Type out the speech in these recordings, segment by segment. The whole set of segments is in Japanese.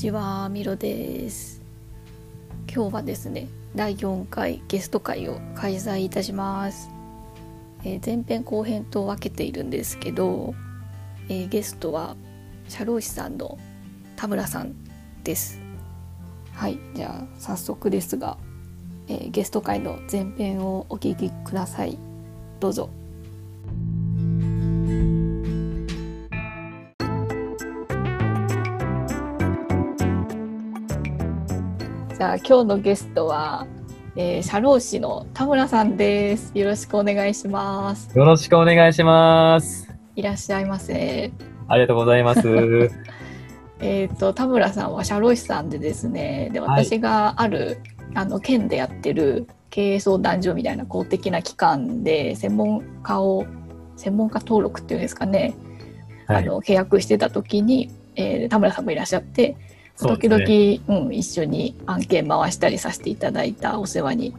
ちは、ミロです。今日はですね、第4回ゲスト会を開催いたします。えー前編後編と分けているんですけど、えーゲストは社労士さんの田村さんです。はい、じゃあ早速ですが、えーゲスト会の前編をお聞きください。どうぞ。じゃあ今日のゲストは、えー、社労士の田村さんです。よろしくお願いします。よろしくお願いします。いらっしゃいませ。ありがとうございます。えっ、と田村さんは社労士さんでですね。ではい私がある、あの県でやってる経営相談所みたいな公的な機関で専門家を専門家登録っていうんですかね。はい。あの契約してた時に、えー田村さんもいらっしゃって。時そうですね々、うん、一緒に案件回したりさせていただいたお世話に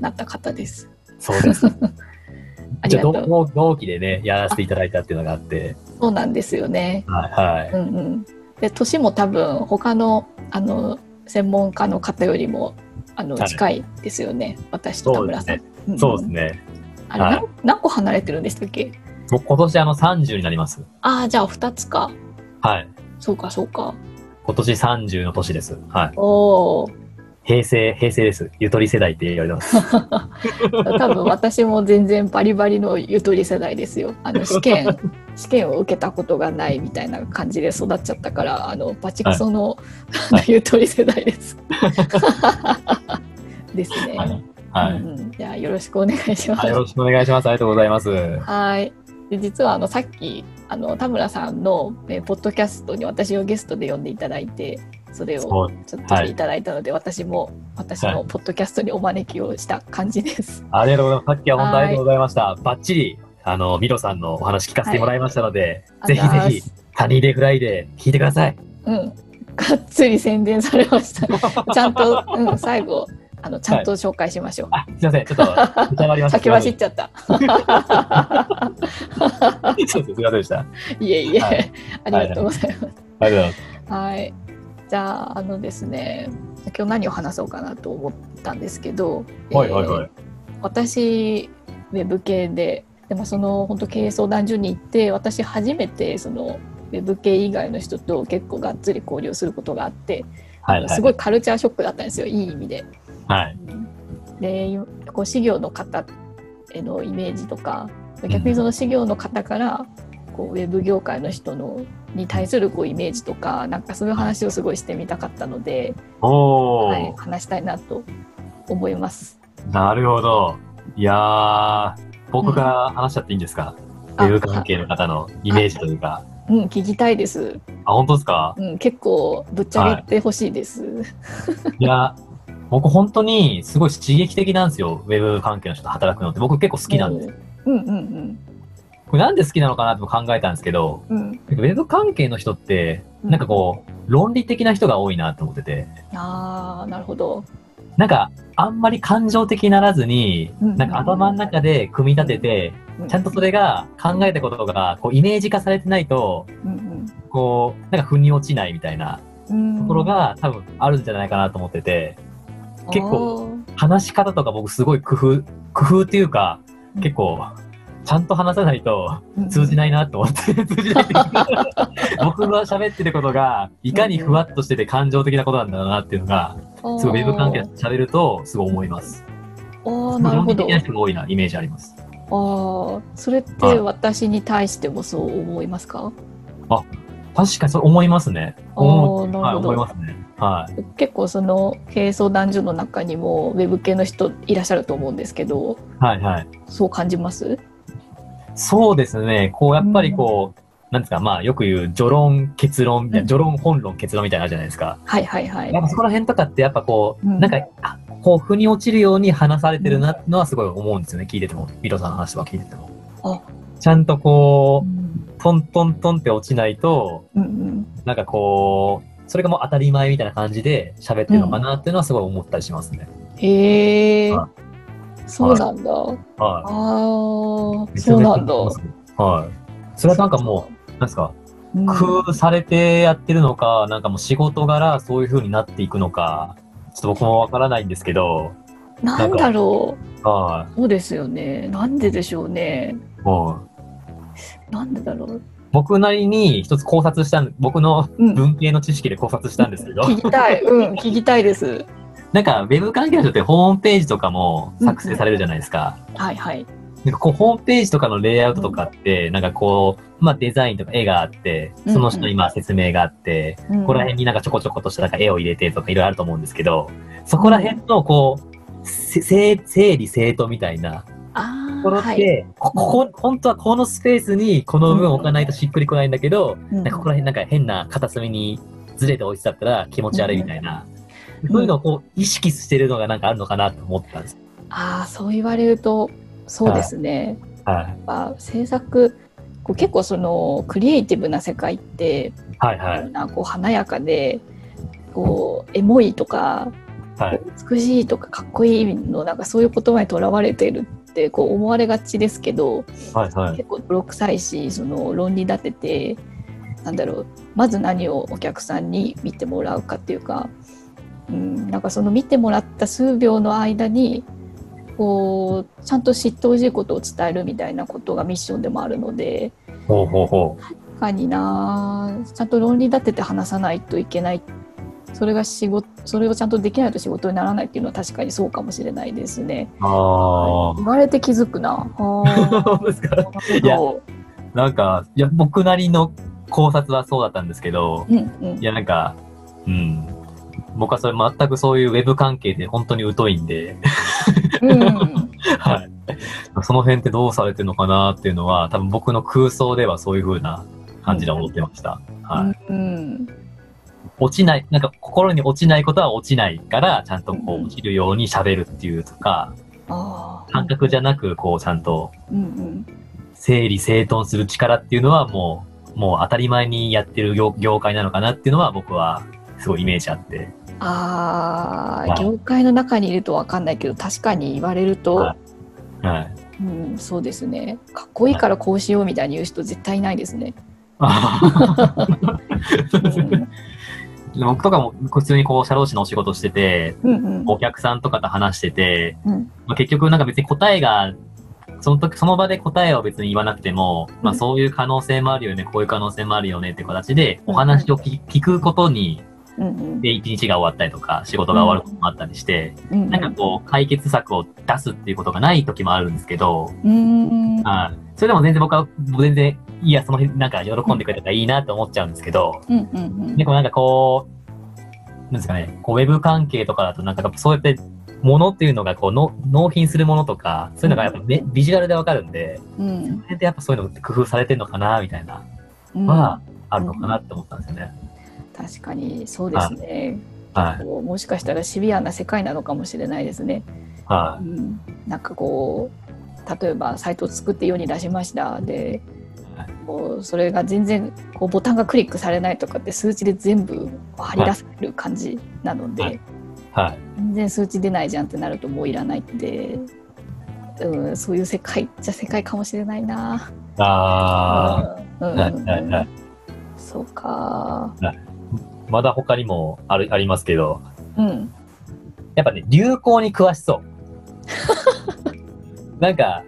なった方です。そうです。ありがとう同同期でね、やらせていただいたっていうのがあって、そうなんですよね。はい、はい。うんうん。で年も多分他のあの専門家の方よりもあのはい近いですよね。私と田村さん。んんそうです。ね。あれ、はい何何個離れてるんでしたっけ？僕今年あの30になります。ああじゃあ二つか。はい。そうかそうか。今年30の年です。はい。おお。平成、平成です。ゆとり世代って言われてます。多分私も全然バリバリのゆとり世代ですよ。あの試験 試験を受けたことがないみたいな感じで育っちゃったからあのバチクソの、あのゆとり世代です。ですね。はい。はい。うんうんじゃあよろしくお願いします。はいよろしくお願いします。ありがとうございます。はい。で実はあのさっきあの田村さんのえーポッドキャストに私をゲストで呼んでいただいてそれをちょっといただいたので、私も私のポッドキャストにお招きをした感じです。ありがとうございます。さっきは本当はいありがとうございました。バッチリ、あの、ミロさんのお話聞かせてもらいましたので、はいぜひぜひ、サニーデイフライデー聞いてください。うん、がっつり宣伝されました。ちゃんと、うん、最後あのちゃんと紹介しましょう。あ、すいません。ちょっと、伝わりました。先走っちゃった。そうです。すいませんでした。あいえいえ、はいありがとうございます。りがとうござい。はい。じゃあ、あのですね、今日何を話そうかなと思ったんですけど、はいはいはい。私、ウェブ系で、でもその本当経営相談所に行って、私初めてそのウェブ系以外の人と結構がっつり交流することがあって、はいはい。すごいカルチャーショックだったんですよ、いい意味で。はい。で、こう、事業の方へのイメージとか、逆にその事業の方から、こうウェブ業界の人のに対するこうイメージとかなんかそういう話をすごいしてみたかったので、はい、話したいなと思います。なるほど。いやー、僕から話しちゃっていいんですか、あウェブ関係の方のイメージというか。うん、聞きたいです。あ、本当ですか？うん、結構ぶっちゃけてほしいです。いや、僕本当にすごい刺激的なんですよ。ウェブ関係の人と働くのって。僕結構好きなんです。うんうんこれなんで好きなのかなって考えたんですけど、うんうん。ウェブ関係の人って、なんかこう、論理的な人が多いなと思ってて、ああ、なるほど。なんか、あんまり感情的にならずに、うんなんか頭の中で組み立てて、ちゃんとそれが考えたことが、こう、イメージ化されてないと、うんこう、なんか腑に落ちないみたいなうん、ところが多分あるんじゃないかなと思ってて、結構話し方とか僕すごい工夫、工夫っていうか、うん結構、ちゃんと話さないと通じい。ないなと思って、通じない僕が喋ってることが、いかにふわっとしてて感情的なことなんだろうなっていうのが、すごいウェブ関係で喋ると、すごい思います。あーすごないるほど人が多いな、イメージあります。ああ、それって私に対してもそう思いますか？確かにそう思いますね。あ思うはい。思いますね。はい。結構その経営相談所の中にもウェブ系の人いらっしゃると思うんですけど、はい、はい。そう感じます？そうですね。こう、やっぱりこう、なんですか、まあ、よく言う、序論、結論みたいな、うん序論、本論、結論みたいなのあるじゃないですか。はいはいはいやっ。ぱそこら辺とかって、やっぱこう、うんなんか、あこう、腑に落ちるように話されてるな、のはすごい思うんですよね。聞いてても。ミロさんの話とか聞いてても。あちゃんとこうう、トントントンって落ちないと、んうん。なんかこう、それがもう当たり前みたいな感じで喋ってるのかなっていうのはすごい思ったりしますね。へえは。そうなんだ。はああ、い。そうなんだ。はい。それはなんかもう、なんですか、工夫されてやってるのか、なんかもう仕事柄そういう風になっていくのか、ちょっと僕もわからないんですけど、なんだろはう。そうですよね。なんででしょうね。い。もう、なんでだろう。僕なりに一つ考察したん、僕のうん文系の知識で考察したんですけど、聞きたい。うん、聞きたいです。なんか、ウェブ関係の人ってホームページとかも作成されるじゃないですか。はいはい。なんかこう、ホームページとかのレイアウトとかって、なんかこう、まあデザインとか絵があって、その人にまあ説明があって、うんここら辺になんかちょこちょことしたなんか絵を入れてとかいろいろあると思うんですけど、そこら辺のこう、せ整整理整頓みたいなあころって、はい。ここ、本当はこのスペースにこの部分を置かないとしっくりこないんだけど、うんなんかここら辺なんか変な片隅にずれて置いてたったら気持ち悪いみたいな、そういうのをこう意識してるのがなんかあるのかなと思ったんです。ああ、そう言われると、そうですね。はい。やっぱ制作、こう結構そのクリエイティブな世界って、はいはい。なこう華やかで、こうエモいとか、はい。美しいとかかっこいいのなんかそういう言葉にとらわれてるってこう思われがちですけど、はいはい。結構泥臭いしその論理立ててなんだろうまず何をお客さんに見てもらうかっていうか、うん、なんかその見てもらった数秒の間にこうちゃんと知ってほしいことを伝えるみたいなことがミッションでもあるのでほうほうほう。確かになちゃんと論理立てて話さないといけないそれが仕事それをちゃんとできないと仕事にならないっていうのは確かにそうかもしれないですね。あ言われて気づくな。いやなんか、いや、僕なりの考察はそうだったんですけど、うんうんいや、なんか、うん。僕はそれ全くそういうウェブ関係で本当に疎いんで、うん はい。その辺ってどうされてるのかなっていうのは、多分僕の空想ではそういう風な感じで思ってました。はい。うん落ちない、なんか心に落ちないことは落ちないから、ちゃんとこう落ちるように喋るっていうとか、感覚じゃなく、こうちゃんと整理整頓する力っていうのはもう、もう当たり前にやってる業業界なのかなっていうのは僕はすごいイメージあって。あはい。ー業界の中にいると分かんないけど確かに言われると、はい。はい。うん、そうですね。かっこいいからこうしようみたいに言う人絶対いないですね。うん 僕とかも普通にこう、社労士のお仕事してて、うんうん。お客さんとかと話してて、うん。まあ、結局なんか別に答えが、その時、その場で答えを別に言わなくても、まあうんそういう可能性もあるよね、こういう可能性もあるよねって形で、お話を聞聞くことに、で、一日が終わったりとか、仕事が終わることもあったりして、なんかこう、解決策を出すっていうことがない時もあるんですけど。それでも全然僕は、全然、いや、その辺、なんか喜んでくれたらいいなって思っちゃうんですけど、うんうんうんでもなんかこう、なんですかね、こう、ウェブ関係とかだと、なんかそうやって、ものっていうのが、こう、の納品するものとか、そういうのがやっぱ、ね、ビジュアルでわかるんで、うんそれでやっぱそういうのって工夫されてるのかな、みたいな、うんは、あるのかなって思ったんですよね。確かにそうですね。はい。もしかしたらシビアな世界なのかもしれないですね。はうん、なんかこう例えばサイトを作って世に出しましたでうそれが全然こうボタンがクリックされないとかって数値で全部張り出される感じなので、はいい。はい。全然数値出ないじゃんってなるともういらないって、うん、そういう世界じゃ世界かもしれないな。あうんあ、はい、はい、はい。そうか。まだ他にもある、ありますけど、うん。やっぱね、流行に詳しそう。なんか、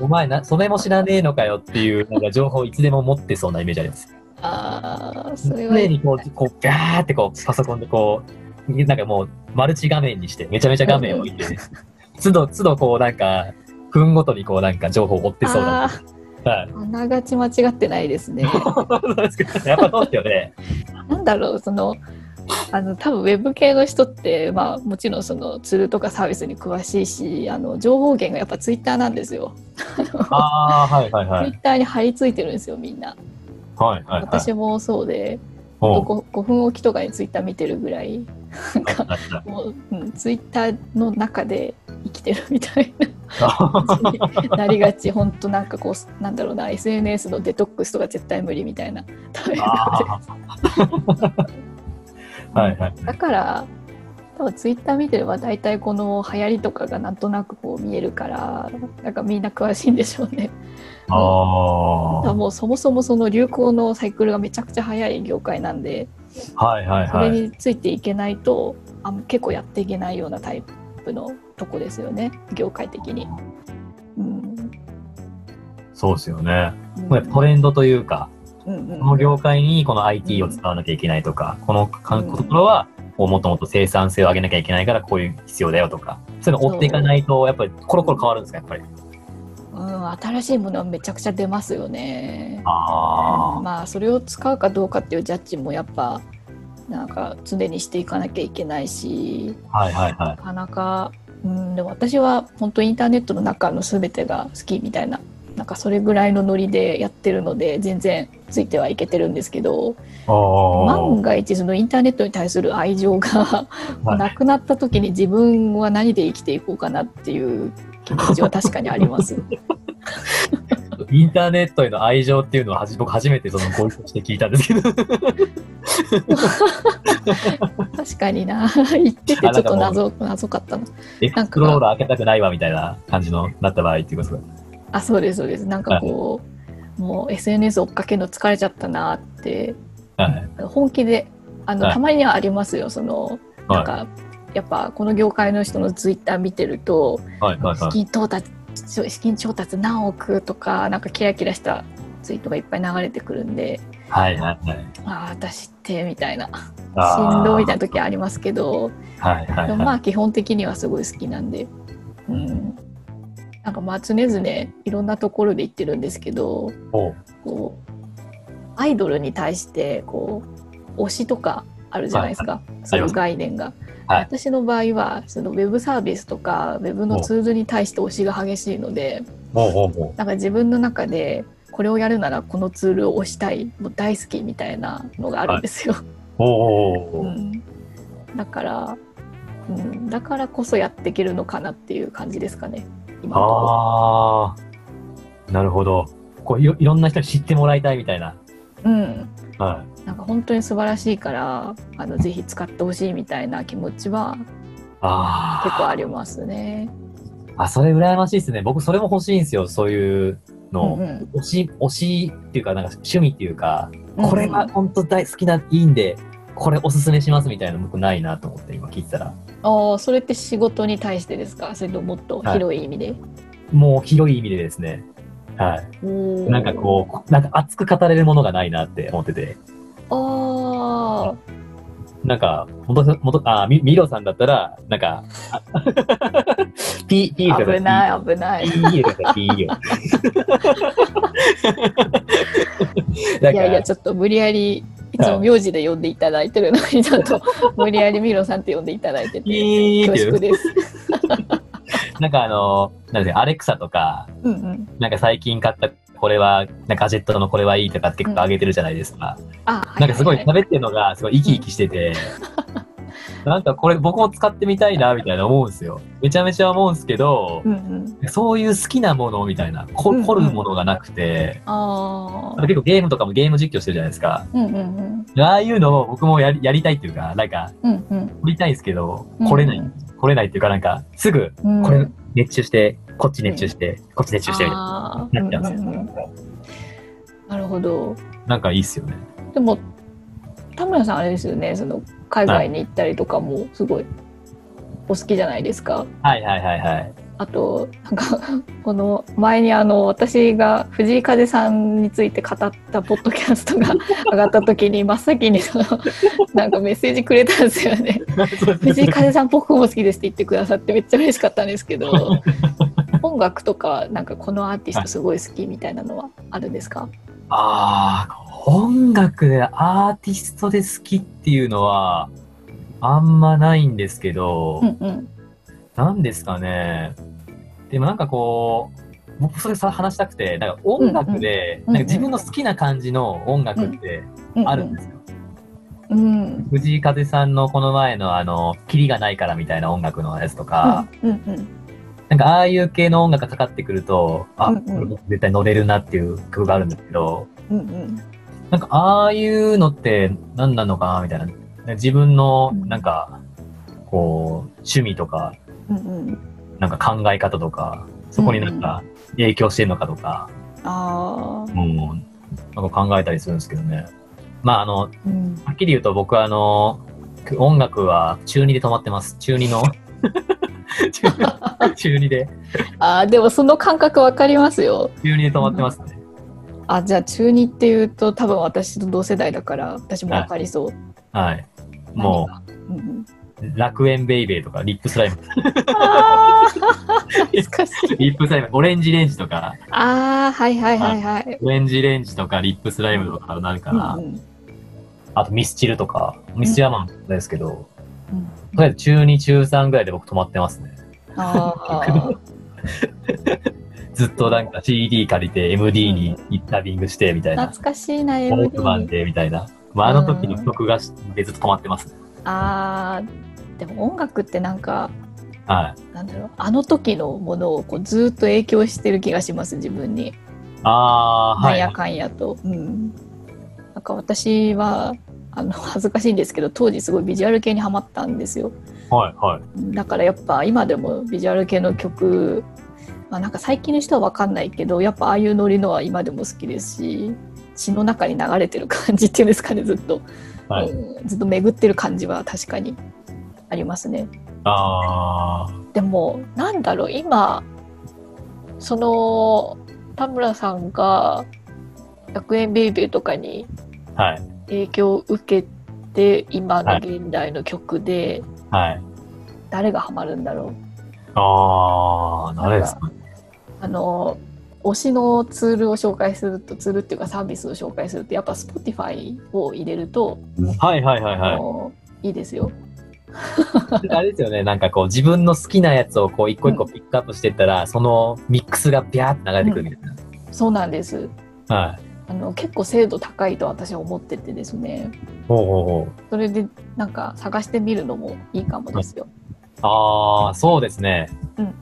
お前な、それも知らねえのかよっていう、なんか情報をいつでも持ってそうなイメージあります。ああ、それは常にこう、こう、ガーってこう、パソコンでこう、なんかもう、マルチ画面にして、めちゃめちゃ画面を見て、都度、都度こう、なんか、分ごとにこう、なんか情報を追ってそうな。あはい。ーあながち間違ってないですね。やっぱそうですよね。なんだろうその あの多分ウェブ系の人って、まあ、もちろんそのツールとかサービスに詳しいしあの情報源がやっぱツイッターなんですよ。ああ、はいはいはい。ツイッターに貼り付いてるんですよみんな。はいはいはい。私もそうで、おう 5, 5分おきとかにツイッター見てるぐらいなんかもう、うん、ツイッターの中で生きてるみたいなあ感じになりがち本当なんかこうなんだろうな SNS のデトックスとか絶対無理みたいなタイプであーはいはい。だから多分ツイッター見てれば大体この流行りとかがなんとなくこう見えるからなんかみんな詳しいんでしょうね。ああ。ももそもそもその流行のサイクルがめちゃくちゃ早い業界なんではいはいそれはい。についていけないとあ結構やっていけないようなタイプのとこですよね業界的に。うんそうですよね。うんこれトレンドというか、この業界にこの IT を使わなきゃいけないとか、このところは、もっともっと生産性を上げなきゃいけないから、こういう必要だよとか、そういうのを追っていかないと、やっぱりコロコロ変わるんですか、やっぱり。うん、新しいものはめちゃくちゃ出ますよね。あまあそれを使うかどうかっていうジャッジもやっぱなんか常にしていかなきゃいけないしあ、はいはいはいな。かなか、うん、でも私は本当インターネットの中の全てが好きみたいななんかそれぐらいのノリでやってるので全然ついてはいけてるんですけど万が一そのインターネットに対する愛情が はい。なくなった時に自分は何で生きていこうかなっていう気持ちは確かにあります。インターネットへの愛情っていうのは僕初めてそのご一緒して聞いたんですけど。確かにな。言っててちょっと謎謎かったな。エクスプローラー開けたくないわみたいな感じのなった場合っていうことですか？あそうですそうです。なんかこうもう SNS 追っかけるの疲れちゃったなってはい。本気であの、はい。たまにはありますよ。そのなんか、やっぱこの業界の人のツイッター見てるとはいはいはい。資金到達資金調達何億とかなんかキラキラしたツイートがいっぱい流れてくるんではいはいはい。ああ私ってみたいな。しんどいみたいな時ありますけどはいはいはい。あ基本的にはすごい好きなんで、うん、なんかまあ常々いろんなところで言ってるんですけどこうアイドルに対してこう推しとかあるじゃないですか、そういう概念が。はい。私の場合はそのウェブサービスとかウェブのツールに対して推しが激しいのでなんか自分の中でこれをやるならこのツールを推したいもう大好きみたいなのがあるんですよ。おうおうおう。うん、だから、うん、だからこそやっていけるのかなっていう感じですかねああ、なるほど。こういろいろんな人に知ってもらいたいみたいな。うんはなんか本当に素晴らしいからあのぜひ使ってほしいみたいな気持ちはあ結構ありますね。あ。あ、それ羨ましいですね。僕それも欲しいんですよ。そういうの。うんうん推し、推しっていうか、なんか趣味っていうか、うんこれは本当大好きないいんで、これおすすめしますみたいなの僕ないなと思って今聞いてたら。ああそれって仕事に対してですか？それとももっと広い意味で、もう広い意味でですね。はい。なんかこう、なんか熱く語れるものがないなって思ってて。あなんか、元々、元あ、み、ミロさんだったら、なんか、あピ、ピーあとか危ない危ないピーとかピーよ。いやいやちょっと無理やりいつも名字で呼んでいただいてるのにちょっと 無理やりミロさんって呼んでいただいてて恐縮です。なんかあの、なんで、アレクサとか、うんうん、なんか最近買ったこれは、なんかガジェットのこれはいいとかって結構上げてるじゃないですか。あなんかすごい喋ってるのがすごい生き生きしてて、なんかこれ僕も使ってみたいなみたいな思うんですよ。めちゃめちゃ思うんですけどう、んうん、そういう好きなものみたいな、凝るものがなくて、あああと結構ゲームとかもゲーム実況してるじゃないですか。うんうんうんああいうのを僕もやりやりたいっていうか、なんか、うんうん。撮りたいんですけどうん、来れない。来れないっていうか、なんか、すぐ、うん。これ熱中して、こっち熱中して、こっち熱中してみたいな。なっちゃうんですよ。うんうんうん。なるほど。なんかいいっすよね。でも田村さんあれですよね。その海外に行ったりとかもすごいお好きじゃないですか。はいはいはいはい。あとなんか この前にあの私が藤井風さんについて語ったポッドキャストが 上がった時に真っ先にそのなんかメッセージくれたんですよね。藤井風さん僕も好きですって言ってくださってめっちゃ嬉しかったんですけど 音楽とかなんかこのアーティストすごい好きみたいなのはあるんですか？ああ、音楽でアーティストで好きっていうのは、あんまないんですけど、うんうん。なんですかね。でもなんかこう、僕それさ話したくて、なんか音楽で、うんうんなんか自分の好きな感じの音楽ってうんあるんですよ。うん。藤井風さんのこの前のあの、キリがないからみたいな音楽のやつとか、うんうんなんかああいう系の音楽がかかってくると、あ、うん絶対乗れるなっていう曲があるんですけど、うんうんなんかああいうのって何なのかなみたいな。自分のなんか、こう、趣味とか、うんうんなんか考え方とか、そこになんか影響してるのかとか、ああもう、なんか考えたりするんですけどね。まあ、あの、うん、はっきり言うと僕はあの、音楽は中2で止まってます。中2の。中中2で。あーでもその感覚わかりますよ。中2で止まってますね。あじゃあ中二っていうと多分私と同世代だから私もわかりそう。はい。もうんうん、う、楽園ベイベーとか、リップスライム。あー懐かしい。リップスライム、オレンジレンジとか、ああはいはいはいはい。オレンジレンジとか、リップスライムとかなるから、うんうんあとミスチルとか、ミスチルはまあですけど、うんとりあえず中2、中3ぐらいで僕止まってますね。あー ずっとなんか CD 借りて MD にダビングしてみたいな。懐かしいなウォークマン MD。でみたいな。まあ、あの時の曲がっと止まってますね。あーでも音楽ってなんかはい。なんだろうあの時のものをこうずっと影響してる気がします自分に。ああ、はい。なんやかんやと。うん。なんか私はあの恥ずかしいんですけど当時すごいビジュアル系にハマったんですよ。はい、はい。だからやっぱ今でもビジュアル系の曲、まあ、なんか最近の人は分かんないけどやっぱああいうノリのは今でも好きですし血の中に流れてる感じっていうんですかねずっと、はい。うんずっと巡ってる感じは確かにありますね。ああ、でもなんだろう今その田村さんが「100円ベイベー」とかにはい。影響を受けて今の現代の曲ではい。誰がハマるんだろうああ、誰ですかね。あの推しのツールを紹介するとツールっていうかサービスを紹介するとやっぱ Spotify を入れると、はい、はい、はい、あはのいいですよ。い。あれですよね。なんかこう、自分の好きなやつをこう、一個一個ピックアップしてったら、そのミックスがビャーって流れてくるみたいそうなんですな。はい。あの結構精度高いと私は思っててですねほうほうほう。それでなんか探してみるのもいいかもですよ。ああ、そうですね。うん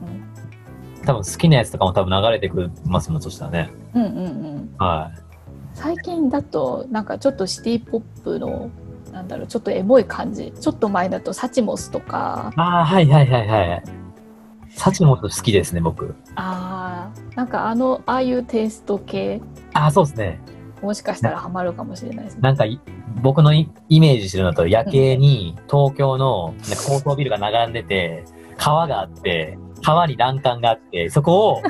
多分好きなやつとかも多分流れてくるますもん、そしたらね。うんうんうんうんはい。最近だとなんかちょっとシティポップのなんだろうちょっとエモい感じちょっと前だとサチモスとかああ、はいはいはいはい。サチモス好きですね、僕。あーなんかあのああいうテイスト系ああ、そうですね。もしかしたらハマるかもしれないですね。なんかい、僕のイメージするのと、夜景に東京のなんか高層ビルが並んでて、川があって、川に欄干があって、そこを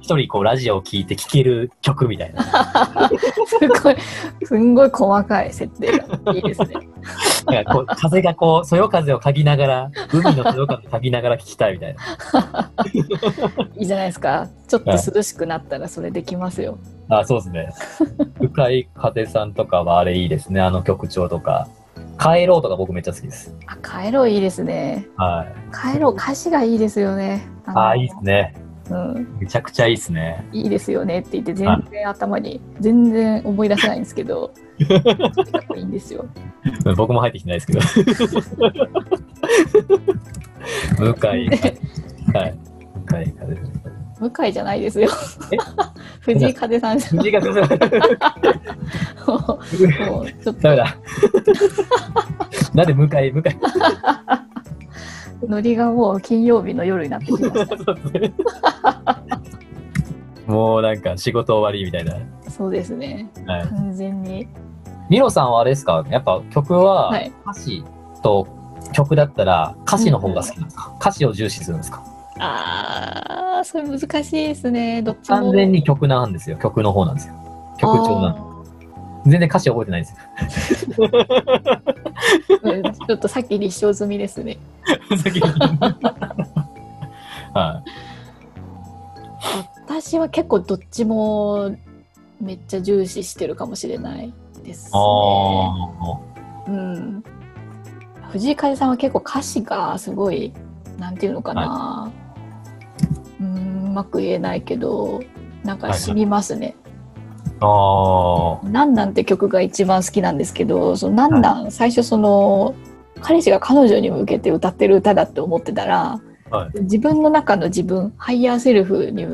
一人こうラジオを聴いて聴ける曲みたいな。すごい、すんごい細かい設定がいいですね。なんかこう風がこう、そよ風を嗅ぎながら、海のそよ風を嗅ぎながら聴きたいみたいな。いいじゃないですか。ちょっと涼しくなったらそれできますよ。あそうですね。深い風さんとかはあれいいですね、あの曲調とか。帰ろうとか僕めっちゃ好きです。あ、帰ろういいですね。はい。帰ろう歌詞がいいですよね。のああ、いいですね。うん、めちゃくちゃいいですね。いいですよねって言って全然頭に全然思い出せないんですけど、いいんですよ。僕も入ってきてないですけど。向井、はい。向井風向井じゃないですよえ？藤井風さんじゃ藤井風さん。もうもうちょっとダメだ。なんで向井、向井？ノリがもう金曜日の夜になってきました。もうなんか仕事終わりみたいな。そうですね。はい。完全に。ミロさんはあれですか？やっぱ曲ははい歌詞と曲だったら歌詞の方が好きなんですか、歌詞を重視するんですか？ああ、それ難しいですね。どっちも。完全に曲なんですよ。曲の方なんですよ。曲調なんで全然歌詞覚えてないですよ。うんちょっとさっき立証済みですね。はい。私は結構どっちもめっちゃ重視してるかもしれないですね。あうん。藤井風さんは結構歌詞がすごい、なんていうのかな。うん、うまく言えないけど、なんか染みますね。あ。ああ。なんなんって曲が一番好きなんですけど、そのなんなん、最初その、彼氏が彼女に向けて歌ってる歌だって思ってたら、はい自分の中の自分、ハイヤーセルフに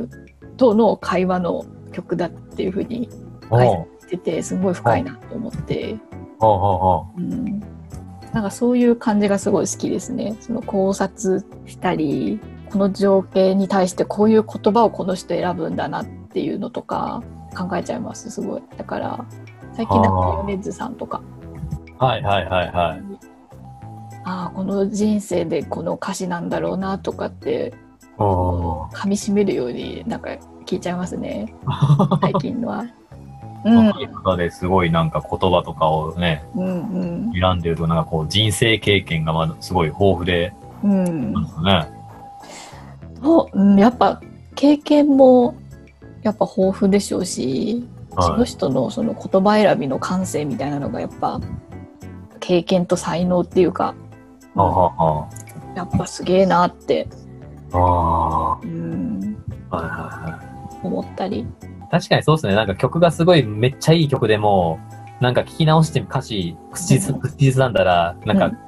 との会話の曲だっていうふうにお解説してて、すごい深いなと思って、ほうん、なんかそういう感じがすごい好きですね。その考察したり、この情景に対してこういう言葉をこの人選ぶんだなっていうのとか、考えちゃいますすごい。だから最近なんか米津さんとか。はいはいはいはい。ああこの人生でこの歌詞なんだろうなとかってお噛み締めるようになんか聞いちゃいますねー。最近のは。うん若い方ですごいなんか言葉とかをね、うん選んでるとなんかこう人生経験がまだすごい豊富で、うんうんなんですよね。とうんやっぱ経験もやっぱ豊富でしょうし、そのはい。人のその言葉選びの感性みたいなのがやっぱ経験と才能っていうかはははやっぱすげえなって、ああうん、ー。はいはいはい。思ったり。確かにそうですね。なんか曲がすごいめっちゃいい曲でも、なんか聞き直して歌詞、口ず口ずさんだら、なんかうん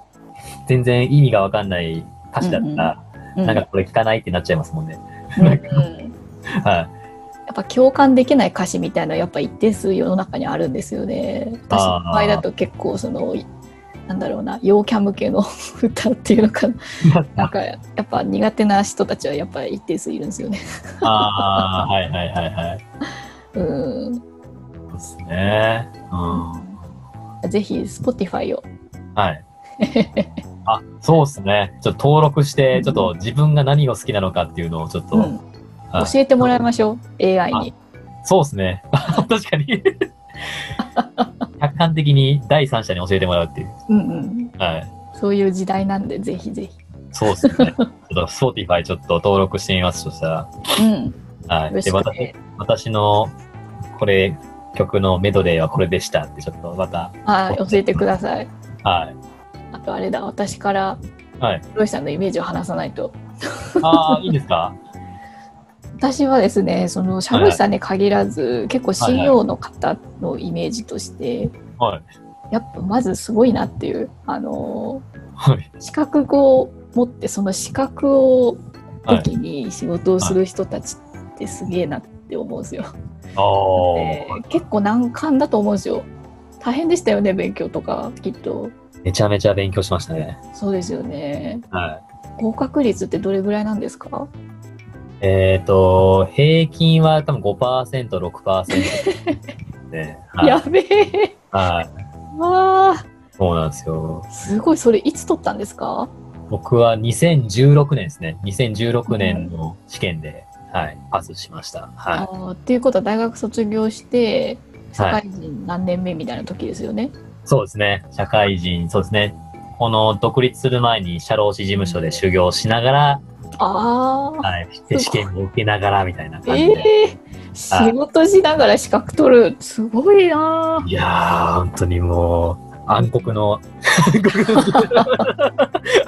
全然意味がわかんない歌詞だったら、うんなんかこれ聞かないってなっちゃいますもんね。うんうん はい。やっぱ共感できない歌詞みたいなのやっぱ一定数世の中にあるんですよね。私の場合だと結構そのなんだろうな陽キャ向けの 歌っていうのかな なんかやっぱ苦手な人たちはやっぱり一定数いるんですよね。ああ、はいはいはいはい。うん、そうですね。うん。ぜひ Spotify を。はい。あ、そうですね。ちょっと登録して、ちょっと自分が何を好きなのかっていうのをちょっと、うん、はい教えてもらいましょう AI に。そうですね。確かに。客観的に第三者に教えてもらうっていう。うんうん、はい。そういう時代なんでぜひぜひ。そうですね。ちょっと Spotify ちょっと登録してみますとしたら。うん、はい。で、よろしく私ね。私の、これ、曲のメドレーはこれでしたって、ちょっとまた、はい、教えてください。はい。あとあれだ、私からはい。ロイさんのイメージを話さないと。ああ、いいんですか？私はですね、その社労士さんに限らず、結構 CEO の方のイメージとして、はい。やっぱまずすごいなっていう、あのはい。資格を持ってその資格をはい。時に仕事をする人たちってすげえなって思うんですよ。ああ、で結構難関だと思うんですよ。大変でしたよね勉強とかきっと。めちゃめちゃ勉強しましたね。そうですよね。はい。合格率ってどれぐらいなんですか？えっ、と、平均は多分5%、6%で、はい。やべえ。はい。わあ、そうなんですよ。すごい。それいつ取ったんですか？僕は2016年ですね。2016年の試験で、はい、パスしました。はあーっていうことは大学卒業して社会人何年目みたいな時ですよね。い。そうですね。社会人、そうですね。この独立する前に社労士事務所で修行しながら、ああ、はい、で試験を受けながらみたいな感じえで。え仕事しながら資格取る。すごいなーいやー、本当にもう、暗黒の、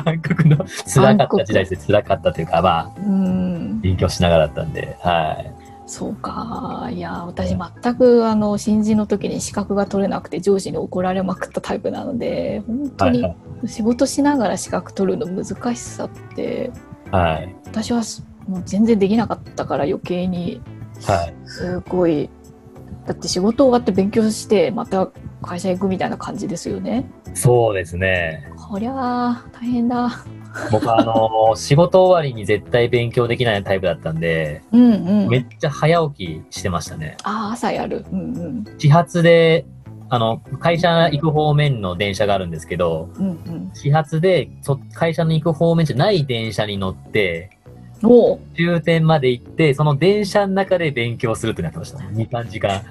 暗黒の辛かった時代です。辛かったというか、まあ、うん。勉強しながらだったんで、はい。そうか。いや、私全くあの新人の時に資格が取れなくて上司に怒られまくったタイプなので、本当に。仕事しながら資格取るの難しさって、はい。私はすもう全然できなかったから余計にはい。すごい。だって仕事終わって勉強してまた会社行くみたいな感じですよね。そうですね。こりゃあ大変だ。僕はあの 仕事終わりに絶対勉強できないタイプだったんで、うんうん。めっちゃ早起きしてましたね。ああ朝やる。うんうん始発で、あの、会社行く方面の電車があるんですけど、うんうん。始発でそ会社に行く方面じゃない電車に乗って、終点まで行って、その電車の中で勉強するってなってました。2、3時間。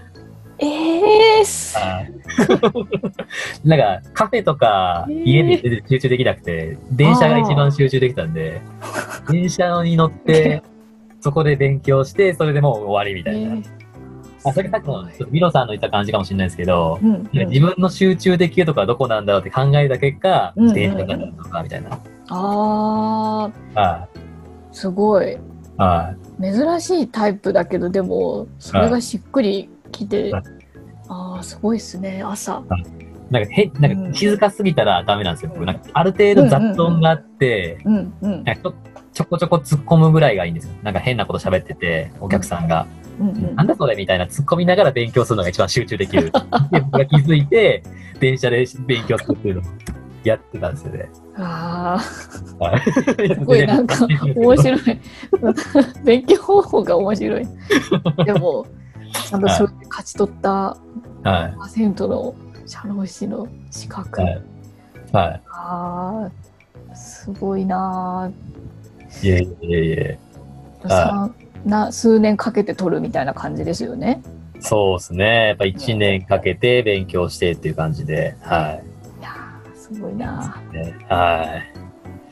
ええー、なんか、カフェとかえー家で全然集中できなくて、電車が一番集中できたんで、電車に乗って、そこで勉強して、それでもう終わりみたいな。えーあ、それさっきの、ミロさんの言った感じかもしれないですけど、うんなんか自分の集中できるとこはどこなんだろうって考えた結果、うんうん電車だったのか、みたいな。ああはすごいい。は珍しいタイプだけどでもそれがしっくりきて、はいああすごいですね朝。い。なんか、へ、なんか静かすぎたらダメなんですよ。僕なんかある程度雑音があって、うんうんちょこちょこ突っ込むぐらいがいいんですよ。なんか変なこと喋ってて、お客さんが、うんうんなんだそれみたいな突っ込みながら勉強するのが一番集中できる。で僕が気づいて、電車で勉強するっていうのをやってたんですよね。ああはい。すすごい なんか面白い 勉強方法が面白いでもちゃんと勝ち取ったはい。パーセントの社労士の資格。はい。はい。ああ、すごいなぁいえいえいえ。さな数年かけて取るみたいな感じですよね。そうですね。やっぱ1年かけて勉強してっていう感じで。はいやーすごいな。ね、は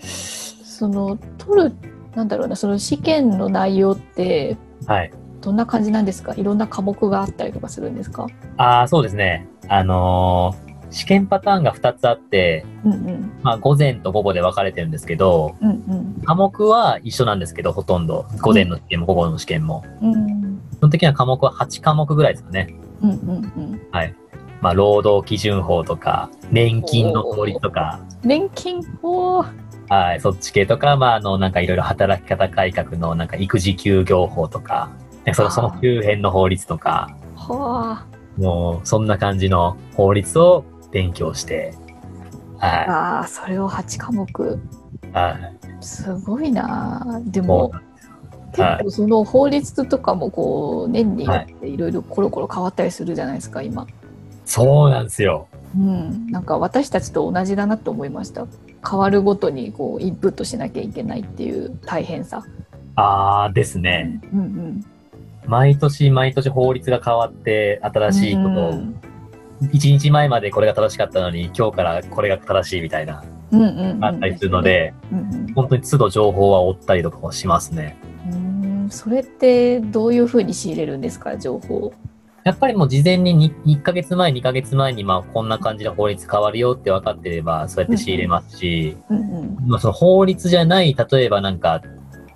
い。その取るなんだろうなその試験の内容ってはい。どんな感じなんですか？いろんな科目があったりとかするんですか？ああ、そうですね。あのー試験パターンが2つあって、うんうん。まあ、午前と午後で分かれてるんですけど、うん科目は一緒なんですけど、ほとんど。午前の試験も午後の試験も。うん。うん基本的には科目は8科目ぐらいですかね。うんうんまあ、労働基準法とか、年金の法律とか、年金法。はい、そっち系とか、まあ、あの、なんかいろいろ働き方改革の、なんか育児休業法とか、ねその、その周辺の法律とか、はもう、そんな感じの法律を勉強して、あはあーそれを8科目。い、はい。すごいな。ぁでも結構その法律とかもこう年によっていろいろコロコロ変わったりするじゃないですか今。そうなんですよ。うん、なんか私たちと同じだなと思いました。変わるごとにこうインプットしなきゃいけないっていう大変さ、あーですね。うんうん、毎年毎年法律が変わって、新しいことを、うん一日前までこれが正しかったのに、今日からこれが正しいみたいな、うんうんうん。あったりするので、うんうん本当に都度情報は追ったりとかもしますね。うん。それってどういうふうに仕入れるんですか情報やっぱりもう事前に 1, ヶ月前、2ヶ月前に、まあこんな感じで法律変わるよって分かってれば、そうやって仕入れますし、うんうん。まあその法律じゃない、例えばなんか、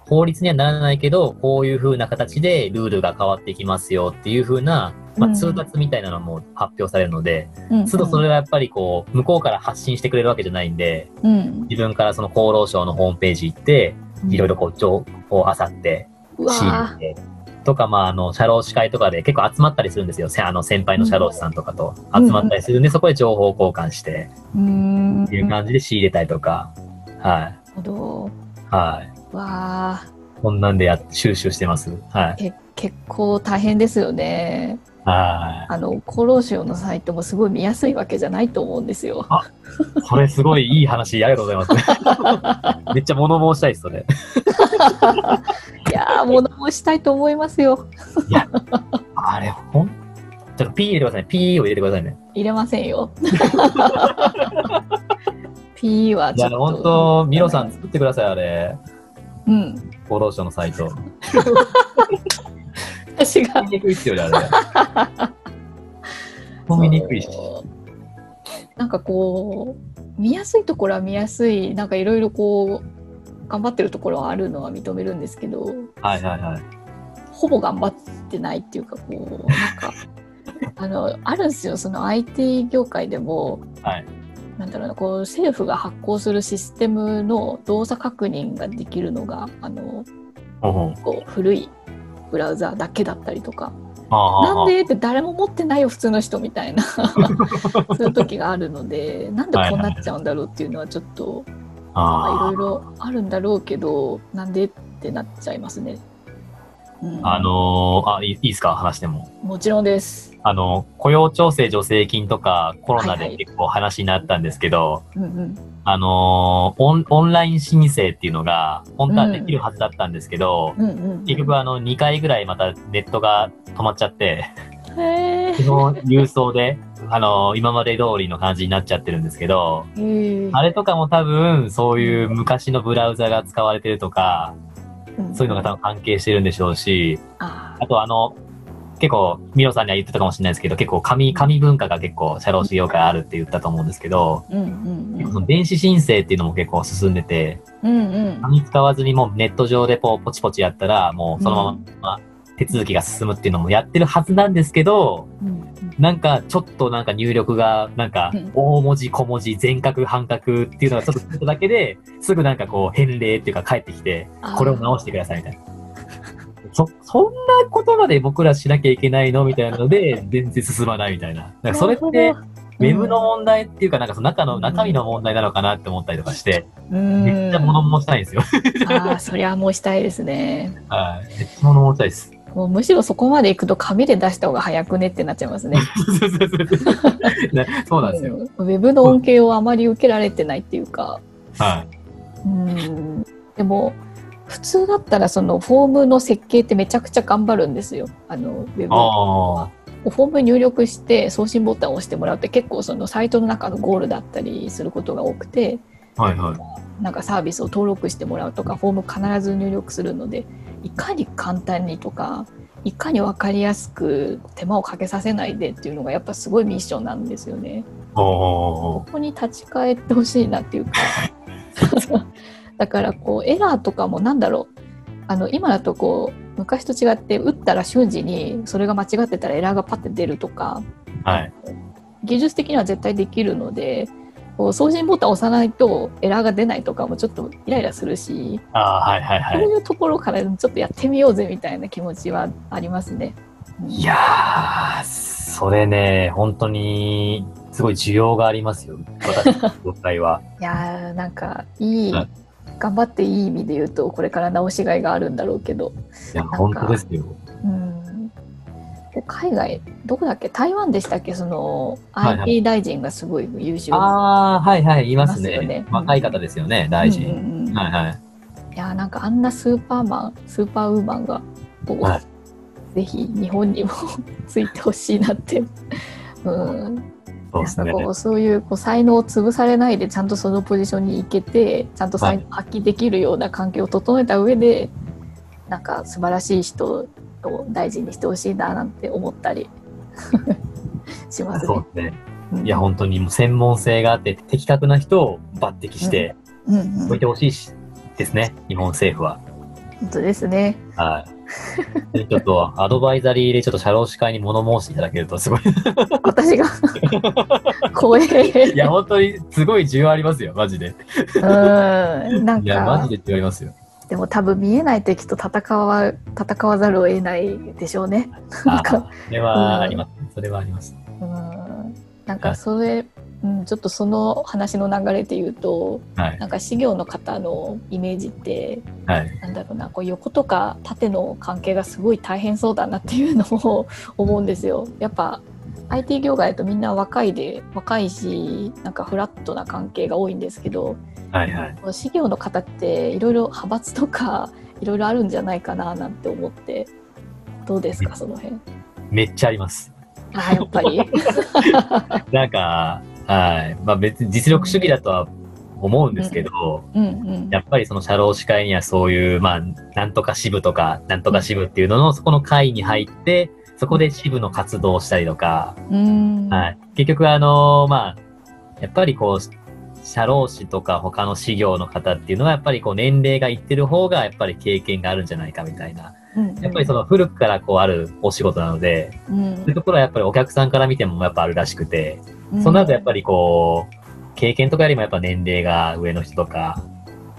法律にはならないけど、こういう風な形でルールが変わっていきますよっていう風な、まあ、うん。通達みたいなのも発表されるので、うん。都度それはやっぱりこう、向こうから発信してくれるわけじゃないんで、うん。自分からその厚労省のホームページ行って、いろいろこう情報を漁って、う仕わ入れて、とか、まあ、あの、社労士会とかで結構集まったりするんですよ。せあの、先輩の社労士さんとかと。集まったりするんで、そこで情報交換して、っていう感じで仕入れたりとか、はい。なるほど。はい。わあこんなんでや、収集してます。はい。け結構大変ですよね。はあの厚労省のサイトもすごい見やすいわけじゃないと思うんですよい。それすごいいい話、ありがとうございます。めっちゃ物申したいです、それ。いやー物申したいと思いますよあれ、ほん、ちょっと P 入れてくださいね。P を入れてくださいね。入れませんよ P はいちょや、っとほんと、ミロさん作ってください、あれ。うん厚労省のサイト。私が。見にくいっすよね、あれ。見にくいし。なんかこう見やすいところは見やすい。なんかいろいろこう頑張ってるところはあるのは認めるんですけど。はいはいはい。ほぼ頑張ってないっていうかこうなんか あのあるんですよ。その IT 業界でも、はい。なんだろうなこう政府が発行するシステムの動作確認ができるのがあのこう古いブラウザだけだったりとか。なんでって誰も持ってないよ普通の人みたいな。そういう時があるのでなんでこうなっちゃうんだろうっていうのはちょっとまあいろあいろあるんだろうけどなんでってなっちゃいますね。うん。あ、あのーあ、いいですか？話しても。もちろんです。あの、雇用調整助成金とかコロナで結構話になったんですけど、うんうんあのーオン、オンライン申請っていうのが本当はできるはずだったんですけど、うんうん、結局あの、2回ぐらいまたネットが止まっちゃって、へその郵送で、あのー今まで通りの感じになっちゃってるんですけど、あれとかも多分、そういう昔のブラウザが使われてるとか、うん。そういうのが多分関係してるんでしょうし、ああとあの、結構、ミロさんには言ってたかもしれないですけど、結構紙、紙文化が結構、社労士業界あるって言ったと思うんですけど、ーうんうん。その電子申請っていうのも結構進んでて、うんうん。うん紙使わずにもうネット上でこうポチポチやったら、もうそのまま手続きが進むっていうのもやってるはずなんですけど、うんなんかちょっとなんか入力が、なんかうん。大文字小文字全角半角っていうのがちょっとついただけで、すぐなんかこう返礼っていうか返ってきて、これを直してくださいみたいな。そ、そんなことまで僕らしなきゃいけないの？みたいなので、全然進まないみたいな。なんかそれって、ウェブの問題っていうか、なんかその中の、中身の問題なのかなって思ったりとかして、うんめっちゃ物申したいんですよ。ああそりゃもうしたいですねはい。めっちゃ物申したいです。もうむしろそこまで行くと紙で出した方が早くねってなっちゃいますね そうなんですよ。うんウェブの恩恵をあまり受けられてないっていうか、はい。うん、でも普通だったらそのフォームの設計ってめちゃくちゃ頑張るんですよ。あのウェブあフォーム入力して送信ボタンを押してもらうって結構そのサイトの中のゴールだったりすることが多くてあ。はいはい。なんかサービスを登録してもらうとかフォーム必ず入力するのでいかに簡単にとかいかに分かりやすく手間をかけさせないでっていうのがやっぱすごいミッションなんですよね。ここに立ち返ってほしいなっていうか だからこうエラーとかもなんだろうあの今だとこう昔と違って打ったら瞬時にそれが間違ってたらエラーがパッて出るとかはい。技術的には絶対できるのでこう送信ボタンを押さないとエラーが出ないとかもちょっとイライラするし、ああ、はいはいはい。そういうところからちょっとやってみようぜみたいな気持ちはありますね。うんいやー、それね、本当に、すごい需要がありますよ。私の業界は。いやーなんかいい、はい頑張っていい意味で言うとこれから直しがいがあるんだろうけど、いや、か本当ですよ。うん、で海外どこだっけ？台湾でしたっけ？その IT 大臣がすごい優秀。ああ、はいはい、いますね。ね。若い方ですよね、大臣。うんうんうん。はいはい。いやーなんかあんなスーパーマンスーパーウーマンがこう、はい。ぜひ日本にも ついてほしいなって。うん、ですね。こうそういうこう才能を潰されないでちゃんとそのポジションに行けてちゃんと才能を発揮できるような環境を整えた上で、なんか素晴らしい人を大事にしてほしいななんて思ったり しますね。そうですね。うんいや、本当にもう専門性があって、的確な人を抜擢してうんうん置いてほしいし、ですね、日本政府は。本当ですね。はい。でちょっと、アドバイザリーでちょっと社労士会に物申していただけると、すごい。私が？怖え。いや、本当に、すごい需要ありますよ、マジで。うん、なんいや、マかジで需要ありますよ。でも多分見えない敵と戦わ戦わざるを得ないでしょうね。なんかそれはあります。それはあります。うん、なんかそれ、うん、ちょっとその話の流れで言うとはい。なんか事業の方のイメージってはい。なんだろうなこう横とか縦の関係がすごい大変そうだなっていうのを 思うんですよ。やっぱ IT 業界だとみんな若いで若いしなんかフラットな関係が多いんですけどはいはい。こう事業の方っていろいろ派閥とかいろいろあるんじゃないかななんて思ってどうですかその辺？めっちゃあります。あやっぱり？なんか、はい。まあ別に実力主義だとは思うんですけど、うんうんやっぱりその社労士会にはそういう、まあ、なんとか支部とか、なんとか支部っていうのの、そこの会に入って、そこで支部の活動をしたりとか、うんはい。結局あのまあ、やっぱりこう、社労士とか他の事業の方っていうのは、やっぱりこう年齢がいってる方が、やっぱり経験があるんじゃないかみたいな。うんやっぱりその古くからこうあるお仕事なので、うん。そういうところはやっぱりお客さんから見てもやっぱあるらしくて、うん。その後やっぱりこう、経験とかよりもやっぱ年齢が上の人とか、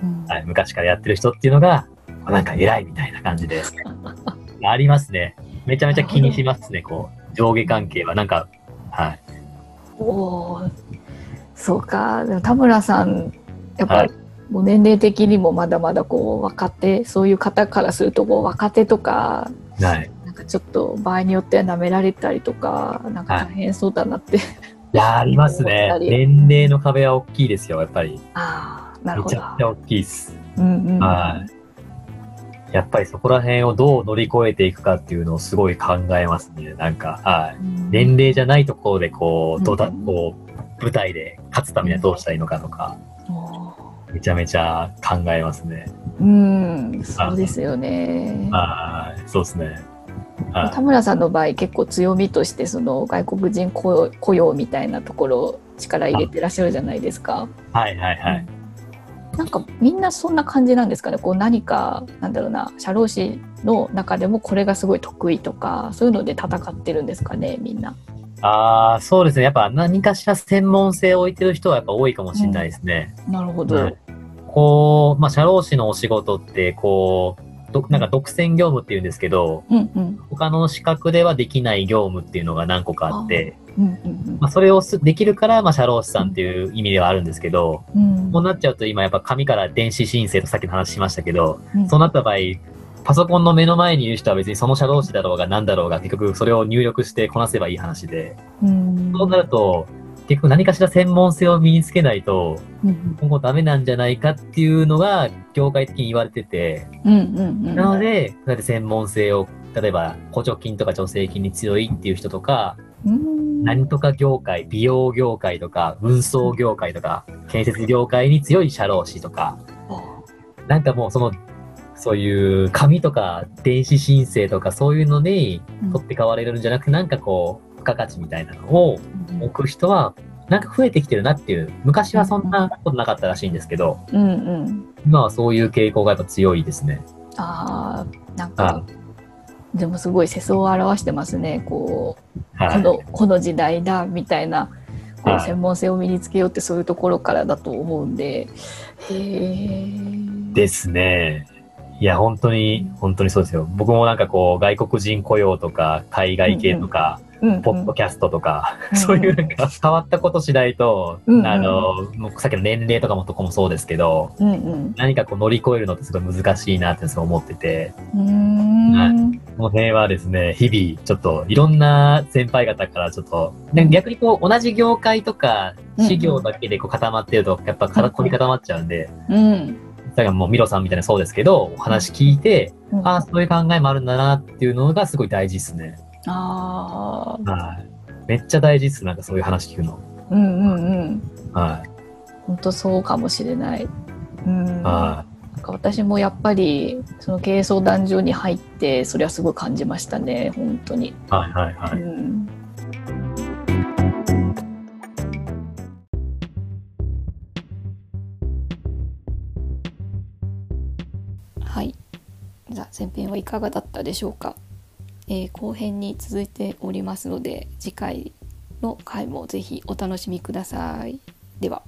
うん。はい、昔からやってる人っていうのが、なんか偉いみたいな感じで、ありますね。めちゃめちゃ気にしますね、こう、上下関係は。なんか、はい。おー。そうか。でも田村さんやっぱ、はいもう年齢的にもまだまだこう若手そういう方からするとこう若手とかはい。なんかちょっと場合によっては舐められたりとかなんか大変そうだなって、いやー、ありますね年齢の壁は大きいですよ、やっぱり。ああなるめほどちゃくちゃ大きいです。うんうんはい。やっぱりそこら辺をどう乗り越えていくかっていうのをすごい考えますね。なんか、はい。うん年齢じゃないところでこう、どだ、うんこう、舞台で勝つためにはどうしたらいいのかとか、おめちゃめちゃ考えますね。ーうんそうですよねはい。そうですね。はい田村さんの場合結構強みとしてその外国人雇用雇用みたいなところを力入れてらっしゃるじゃないですか。はいはいはい。なんかみんなそんな感じなんですかねこう何かなんだろうな社労士の中でもこれがすごい得意とかそういうので戦ってるんですかねみんな。ああ、そうですね。やっぱ何かしら専門性を置いてる人はやっぱ多いかもしれないですね。なるほど。はいこう、まあ、社労士のお仕事って、こう、どなんか独占業務っていうんですけど、うんうん他の資格ではできない業務っていうのが何個かあって、うんうんまあ、それをすできるから、まあ、社労士さんっていう意味ではあるんですけど、うんこうなっちゃうと今やっぱ紙から電子申請とさっきの話しましたけど、うんそうなった場合、パソコンの目の前にいる人は別にその社労士だろうが何だろうが、結局それを入力してこなせばいい話で、うん。そうなると、結局何かしら専門性を身につけないと、うん今後ダメなんじゃないかっていうのが業界的に言われてて、うんうんなので、そうやって専門性を、例えば補助金とか助成金に強いっていう人とか、うん。何とか業界、美容業界とか、運送業界とか、建設業界に強い社労士とか、なんかもうその、そういう紙とか電子申請とかそういうのに取って代われるんじゃなくて、なんかこう、付加価値みたいなのを置く人は、なんか増えてきてるなっていう、昔はそんなことなかったらしいんですけど、うんうん。今はそういう傾向がやっぱ強いですね。ああなんはかでもすごい世相を表してますね。こうはい。このこの時代だみたいなこはい。う専門性を身につけようってそういうところからだと思うんで。へえですね。いや、本当に、本当にそうですよ。僕もなんかこう、外国人雇用とか、海外系とか、うんポッドキャストとか、うんそういうなんか変わったことしないと、うんうん。あの、もうさっきの年齢とかもとこもそうですけど、うんうん。何かこう乗り越えるのってすごい難しいなってすごい思ってて、うーん。この辺はですね、日々、ちょっといろんな先輩方からちょっと、で逆にこう、同じ業界とか、事業だけでこう固まってると、やっぱ凝り固まっちゃうんで、うんだからもうミロさんみたいなそうですけど、お話聞いて、うんああ、そういう考えもあるんだなっていうのがすごい大事ですね。ああはい。めっちゃ大事です、なんかそういう話聞くの。うんうんうんはい。本当そうかもしれないうんはなんか私もやっぱりその経営相談所に入ってそれはすごい感じましたね本当に、い。はいはいはい。うん前編はいかがだったでしょうか、えー後編に続いておりますので次回の回もぜひお楽しみください。では。